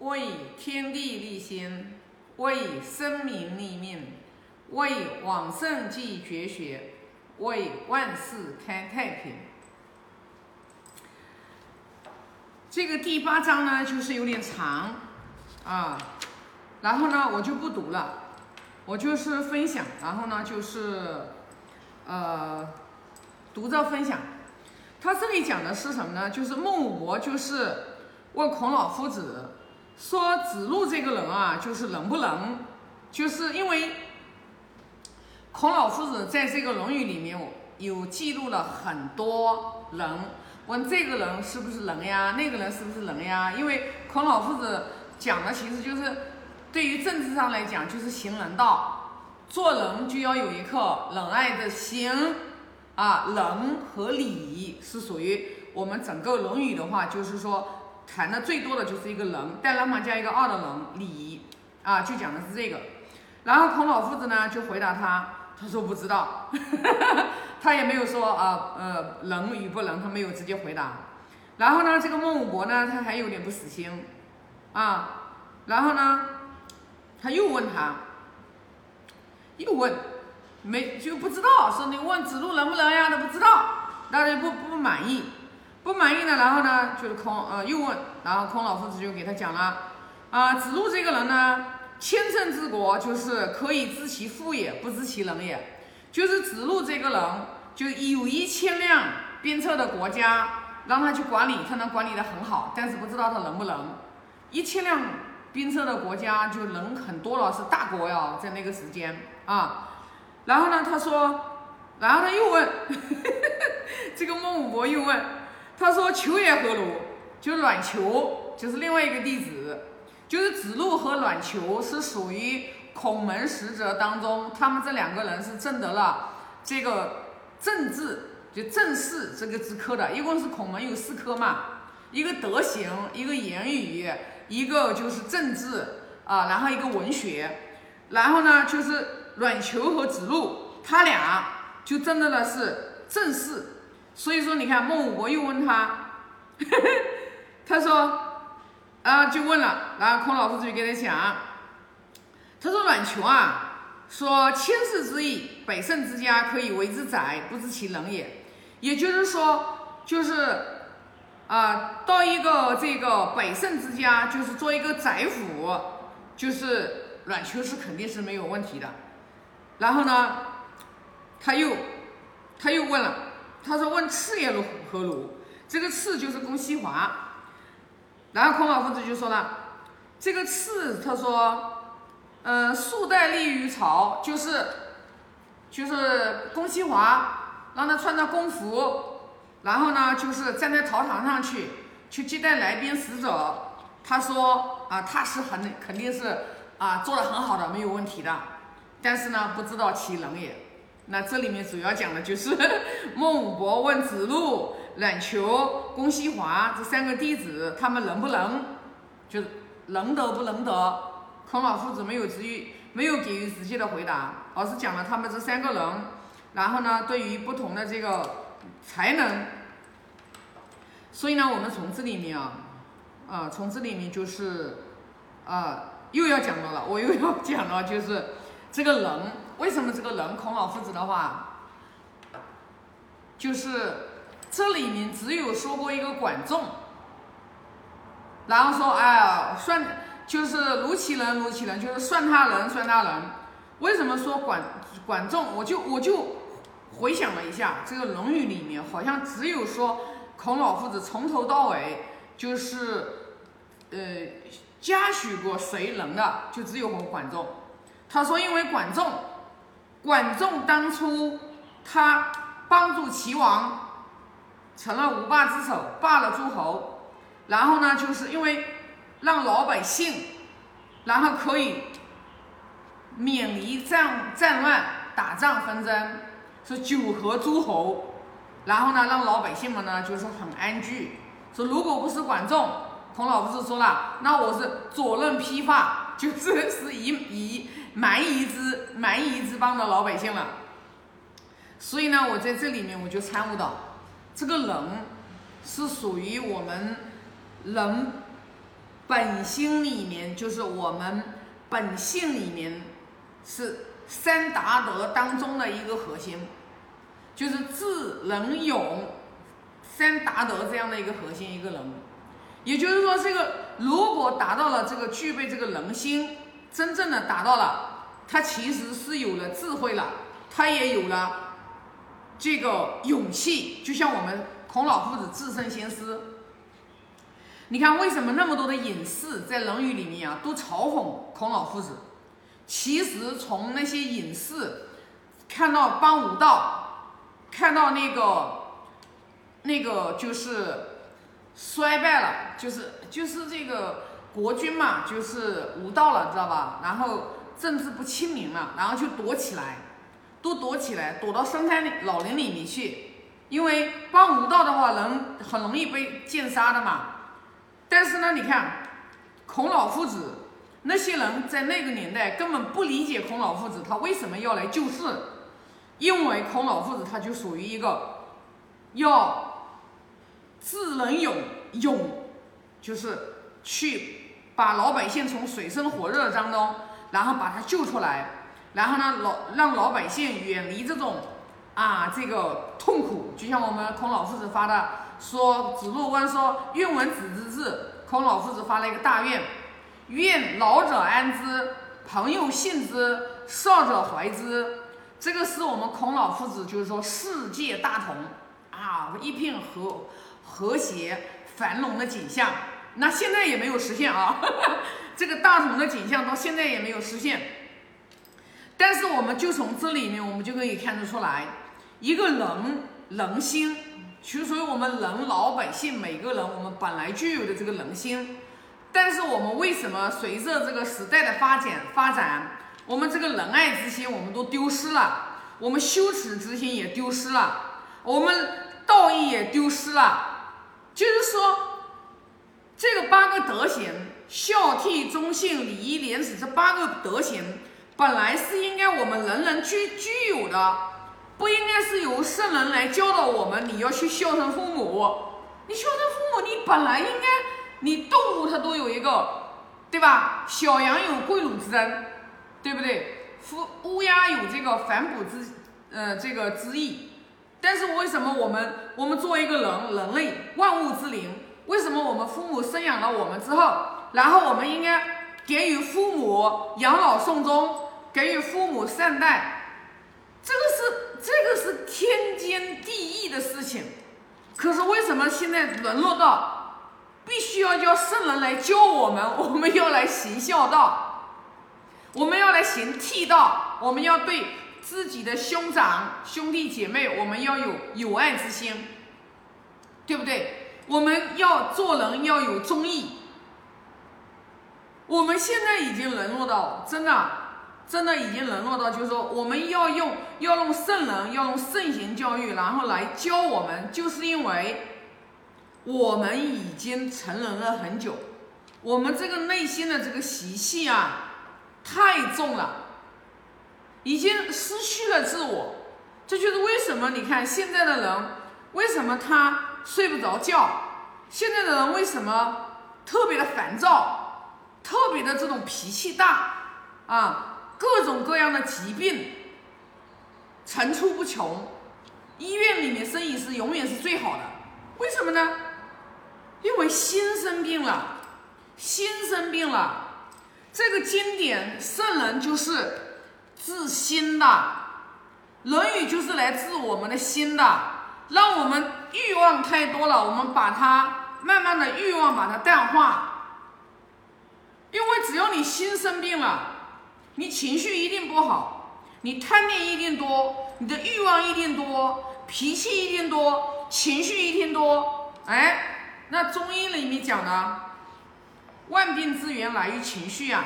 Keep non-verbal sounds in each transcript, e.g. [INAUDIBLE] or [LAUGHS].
为天地立心，为生民立命，为往圣继绝学，为万世开太平。这个第八章呢，就是有点长啊，然后呢，我就不读了，我就是分享，然后呢，就是呃，读着分享。他这里讲的是什么呢？就是孟武伯就是问孔老夫子说：“子路这个人啊，就是能不能？就是因为孔老夫子在这个《论语》里面有记录了很多人，问这个人是不是人呀？那个人是不是人呀？因为孔老夫子讲的其实就是对于政治上来讲，就是行人道，做人就要有一颗仁爱的心。”啊，仁和礼是属于我们整个《论语》的话，就是说谈的最多的就是一个人，带人旁加一个二的人，礼啊，就讲的是这个。然后孔老夫子呢就回答他，他说不知道，[LAUGHS] 他也没有说啊呃能与不能，他没有直接回答。然后呢，这个孟武伯呢他还有点不死心啊，然后呢他又问他，又问。没就不知道，说你问子路能不能呀？他不知道，那就不不满意，不满意呢，然后呢，就是空呃又问，然后孔老夫子就给他讲了，啊，子路这个人呢，千乘之国就是可以知其富也，不知其能也，就是子路这个人，就有一千辆兵车的国家让他去管理，他能管理的很好，但是不知道他能不能，一千辆兵车的国家就人很多了，是大国呀，在那个时间啊。然后呢？他说，然后他又问，[LAUGHS] 这个孟武伯又问，他说：“求也何如？”就阮求，就是另外一个弟子，就是子路和阮求是属于孔门十哲当中，他们这两个人是证得了这个政治，就正士这个之科的。一共是孔门有四科嘛，一个德行，一个言语，一个就是政治啊，然后一个文学，然后呢就是。阮求和子路，他俩就真的呢是正式，所以说你看孟武伯又问他，呵 [LAUGHS] 呵他说啊就问了，然后孔老夫子就给他讲，他说阮求啊，说千世之义，百胜之家可以为之宰，不知其能也。也就是说，就是啊到一个这个百胜之家，就是做一个宰府，就是阮求是肯定是没有问题的。然后呢，他又他又问了，他说问次也如何如？这个次就是公西华。然后孔老夫子就说了，这个次他说，嗯，数代立于朝，就是就是公西华让他穿着公服，然后呢就是站在朝堂上去去接待来宾使者。他说啊，他是很肯定是啊做的很好的，没有问题的。但是呢，不知道其能也。那这里面主要讲的就是 [LAUGHS] 孟武伯问子路、冉求、公西华这三个弟子，他们能不能，就是能得不能得？孔老夫子没有直于没有给予直接的回答，而是讲了他们这三个人，然后呢，对于不同的这个才能。所以呢，我们从这里面啊，啊，从这里面就是，啊，又要讲到了，我又要讲了，就是。这个人为什么这个人孔老夫子的话，就是这里面只有说过一个管仲，然后说哎呀算就是如其人如其人，就是算他人算他人。为什么说管管仲？我就我就回想了一下，这个《论语》里面好像只有说孔老夫子从头到尾就是呃嘉许过谁人的，就只有我管仲。他说：“因为管仲，管仲当初他帮助齐王，成了五霸之首，霸了诸侯。然后呢，就是因为让老百姓，然后可以免离战战乱、打仗纷争，是九合诸侯。然后呢，让老百姓们呢就是很安居。说如果不是管仲，孔老夫子说了，那我是左任披发，就是是以以。”蛮夷之蛮夷之邦的老百姓了，所以呢，我在这里面我就参悟到，这个人是属于我们人本心里面就是我们本性里面是三达德当中的一个核心，就是智能勇三达德这样的一个核心一个人。也就是说，这个如果达到了这个具备这个人心，真正的达到了，他其实是有了智慧了，他也有了这个勇气。就像我们孔老夫子自身先师，你看为什么那么多的隐士在《论语》里面啊都嘲讽孔老夫子？其实从那些隐士看到帮武道，看到那个那个就是衰败了，就是就是这个国君嘛，就是无道了，知道吧？然后政治不清明了，然后就躲起来，都躲起来，躲到深山里、老林里面去，因为帮无道的话，人很容易被剑杀的嘛。但是呢，你看孔老夫子那些人在那个年代根本不理解孔老夫子他为什么要来救世，因为孔老夫子他就属于一个要智能勇勇，就是去把老百姓从水深火热当中，然后把他救出来，然后呢老让老百姓远离这种啊这个痛苦，就像我们孔老夫子发的。说子路问说：“愿闻子之志。”孔老夫子发了一个大愿：“愿老者安之，朋友信之，少者怀之。”这个是我们孔老夫子就是说世界大同啊，一片和和谐繁荣的景象。那现在也没有实现啊，[LAUGHS] 这个大同的景象到现在也没有实现。但是我们就从这里面，我们就可以看得出来，一个人人心。其实，所以我们人老百姓每个人，我们本来就有的这个人心，但是我们为什么随着这个时代的发展发展，我们这个仁爱之心我们都丢失了，我们羞耻之心也丢失了，我们道义也丢失了。就是说，这个八个德行——孝悌忠信礼义廉耻这八个德行，本来是应该我们人人具具有的。不应该是由圣人来教导我们，你要去孝顺父母。你孝顺父母，你本来应该，你动物它都有一个，对吧？小羊有跪乳之恩，对不对？乌乌鸦有这个反哺之，呃，这个之意。但是为什么我们，我们作为一个人，人类万物之灵，为什么我们父母生养了我们之后，然后我们应该给予父母养老送终，给予父母善待？这个是这个是天经地义的事情，可是为什么现在沦落到必须要叫圣人来教我们？[LAUGHS] 我们要来行孝道，我们要来行悌道，我们要对自己的兄长兄弟姐妹，我们要有友爱之心，对不对？我们要做人要有忠义。我们现在已经沦落到真的。真的已经沦落到，就是说，我们要用要用圣人，要用圣贤教育，然后来教我们，就是因为我们已经成人了很久，我们这个内心的这个习气啊太重了，已经失去了自我。这就是为什么你看现在的人为什么他睡不着觉，现在的人为什么特别的烦躁，特别的这种脾气大啊。各种各样的疾病层出不穷，医院里面生意是永远是最好的，为什么呢？因为心生病了，心生病了。这个经典圣人就是治心的，《论语》就是来治我们的心的，让我们欲望太多了，我们把它慢慢的欲望把它淡化，因为只要你心生病了。你情绪一定不好，你贪念一定多，你的欲望一定多，脾气一定多，情绪一定多。哎，那中医里面讲的，万病之源来于情绪啊。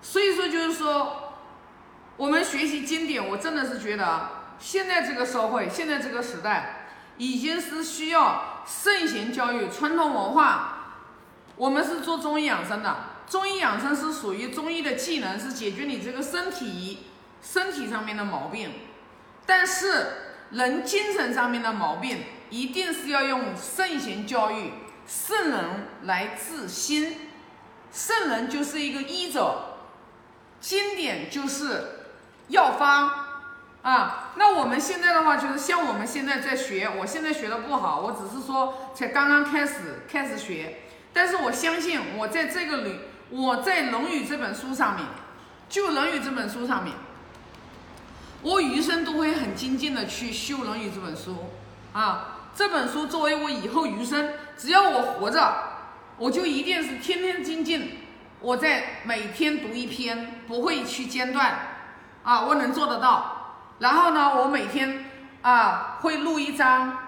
所以说，就是说，我们学习经典，我真的是觉得，现在这个社会，现在这个时代，已经是需要圣贤教育、传统文化。我们是做中医养生的。中医养生是属于中医的技能，是解决你这个身体身体上面的毛病，但是人精神上面的毛病，一定是要用圣贤教育、圣人来治心，圣人就是一个医者，经典就是药方啊。那我们现在的话，就是像我们现在在学，我现在学的不好，我只是说才刚刚开始开始学，但是我相信我在这个里，我在《论语》这本书上面，就《论语》这本书上面，我余生都会很精进的去修《论语》这本书啊。这本书作为我以后余生，只要我活着，我就一定是天天精进。我在每天读一篇，不会去间断，啊，我能做得到。然后呢，我每天啊会录一张，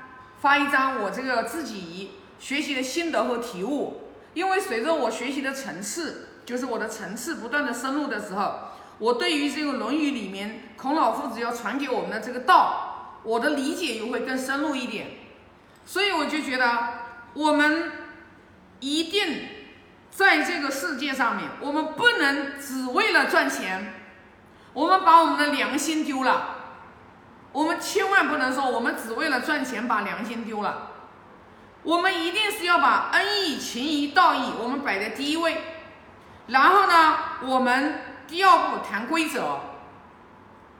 发一张我这个自己学习的心得和体悟。因为随着我学习的层次，就是我的层次不断的深入的时候，我对于这个《论语》里面孔老夫子要传给我们的这个道，我的理解又会更深入一点。所以我就觉得，我们一定在这个世界上面，我们不能只为了赚钱，我们把我们的良心丢了。我们千万不能说我们只为了赚钱把良心丢了。我们一定是要把恩义、情义、道义我们摆在第一位。然后呢，我们第二步谈规则。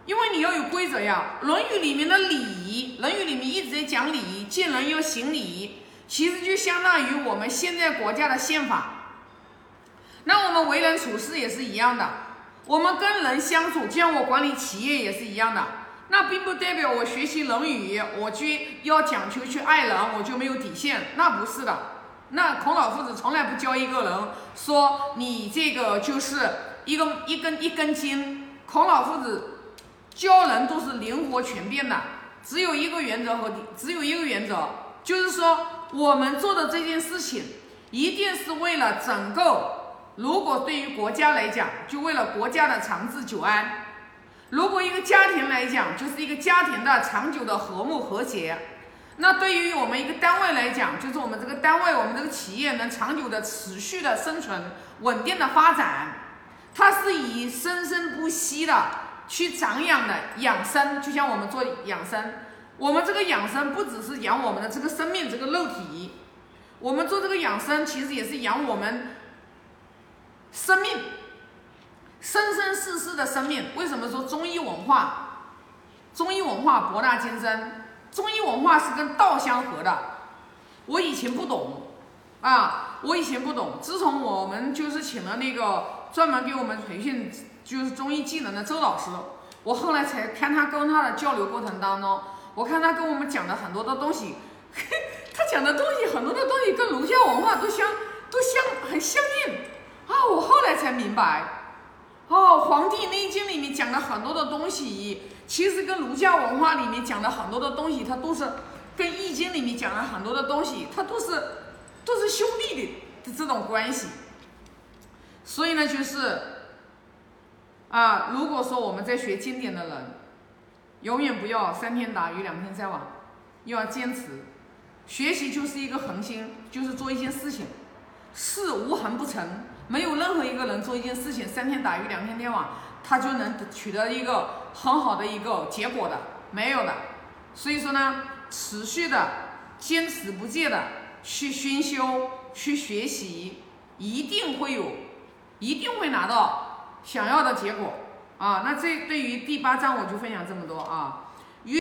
因为你要有规则呀，《论语》里面的礼仪，《论语》里面一直在讲礼仪，见人要行礼，其实就相当于我们现在国家的宪法。那我们为人处事也是一样的，我们跟人相处，就像我管理企业也是一样的。那并不代表我学习《论语》，我就要讲求去爱人，我就没有底线，那不是的。那孔老夫子从来不教一个人说你这个就是一个一根一根筋，孔老夫子。教人都是灵活全变的，只有一个原则和只有一个原则，就是说我们做的这件事情一定是为了整个。如果对于国家来讲，就为了国家的长治久安；如果一个家庭来讲，就是一个家庭的长久的和睦和谐。那对于我们一个单位来讲，就是我们这个单位，我们这个企业能长久的、持续的生存、稳定的发展，它是以生生不息的。去长养的养生，就像我们做养生，我们这个养生不只是养我们的这个生命这个肉体，我们做这个养生其实也是养我们生命生生世世的生命。为什么说中医文化？中医文化博大精深，中医文化是跟道相合的。我以前不懂啊，我以前不懂，自从我们就是请了那个专门给我们培训。就是中医技能的周老师，我后来才看他跟他的交流过程当中，我看他跟我们讲的很多的东西，[LAUGHS] 他讲的东西很多的东西跟儒家文化都相都相很相应啊！我明白，哦，《黄帝内经》里面讲的很多的东西，其实跟儒家文化里面讲的很多的东西，它都是跟《易经》里面讲的很多的东西，它都是都是兄弟的的这种关系。所以呢，就是。啊，如果说我们在学经典的人，永远不要三天打鱼两天晒网，要坚持。学习就是一个恒心，就是做一件事情，事无恒不成。没有任何一个人做一件事情三天打鱼两天晒网，他就能取得一个很好的一个结果的，没有的。所以说呢，持续的坚持不懈的去熏修、去学习，一定会有，一定会拿到。想要的结果啊，那这对于第八章我就分享这么多啊。